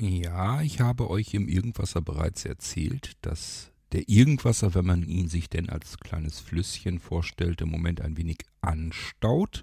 Ja, ich habe euch im Irgendwasser bereits erzählt, dass der Irgendwasser, wenn man ihn sich denn als kleines Flüsschen vorstellt, im Moment ein wenig anstaut.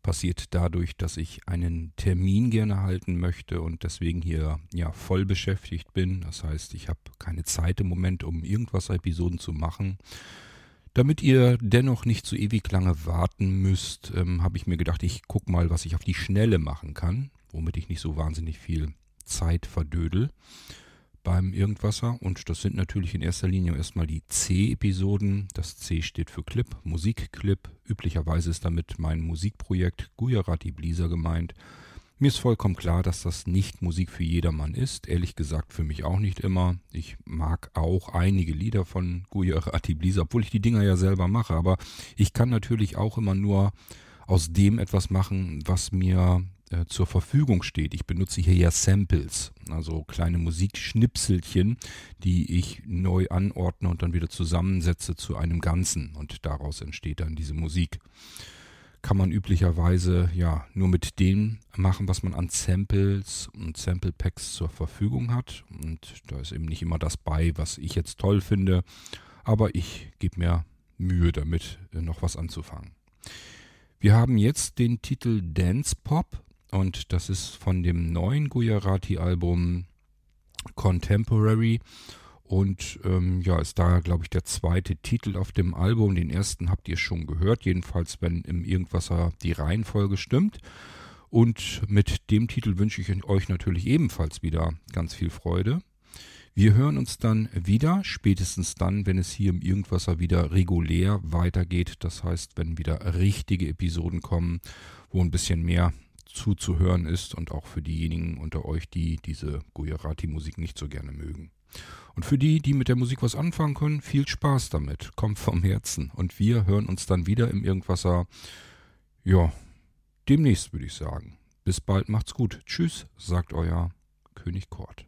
Passiert dadurch, dass ich einen Termin gerne halten möchte und deswegen hier ja voll beschäftigt bin. Das heißt, ich habe keine Zeit im Moment, um Irgendwasser-Episoden zu machen. Damit ihr dennoch nicht so ewig lange warten müsst, ähm, habe ich mir gedacht, ich gucke mal, was ich auf die Schnelle machen kann, womit ich nicht so wahnsinnig viel Zeit verdödel beim Irgendwasser. Und das sind natürlich in erster Linie erstmal die C-Episoden. Das C steht für Clip, Musikclip. Üblicherweise ist damit mein Musikprojekt Gujarati Blisa gemeint. Mir ist vollkommen klar, dass das nicht Musik für jedermann ist. Ehrlich gesagt für mich auch nicht immer. Ich mag auch einige Lieder von Gujarati Blisa, obwohl ich die Dinger ja selber mache. Aber ich kann natürlich auch immer nur aus dem etwas machen, was mir äh, zur Verfügung steht. Ich benutze hier ja Samples, also kleine Musikschnipselchen, die ich neu anordne und dann wieder zusammensetze zu einem Ganzen und daraus entsteht dann diese Musik. Kann man üblicherweise ja nur mit dem machen, was man an Samples und Sample Packs zur Verfügung hat. Und da ist eben nicht immer das bei, was ich jetzt toll finde, aber ich gebe mir Mühe damit, äh, noch was anzufangen. Wir haben jetzt den Titel Dance Pop und das ist von dem neuen Gujarati-Album Contemporary. Und ähm, ja, ist da, glaube ich, der zweite Titel auf dem Album. Den ersten habt ihr schon gehört, jedenfalls, wenn im Irgendwasser die Reihenfolge stimmt. Und mit dem Titel wünsche ich euch natürlich ebenfalls wieder ganz viel Freude. Wir hören uns dann wieder, spätestens dann, wenn es hier im Irgendwasser wieder regulär weitergeht. Das heißt, wenn wieder richtige Episoden kommen, wo ein bisschen mehr zuzuhören ist und auch für diejenigen unter euch, die diese Gujarati-Musik nicht so gerne mögen. Und für die, die mit der Musik was anfangen können, viel Spaß damit. Kommt vom Herzen. Und wir hören uns dann wieder im Irgendwasser. Ja, demnächst würde ich sagen. Bis bald, macht's gut. Tschüss, sagt euer König Kort.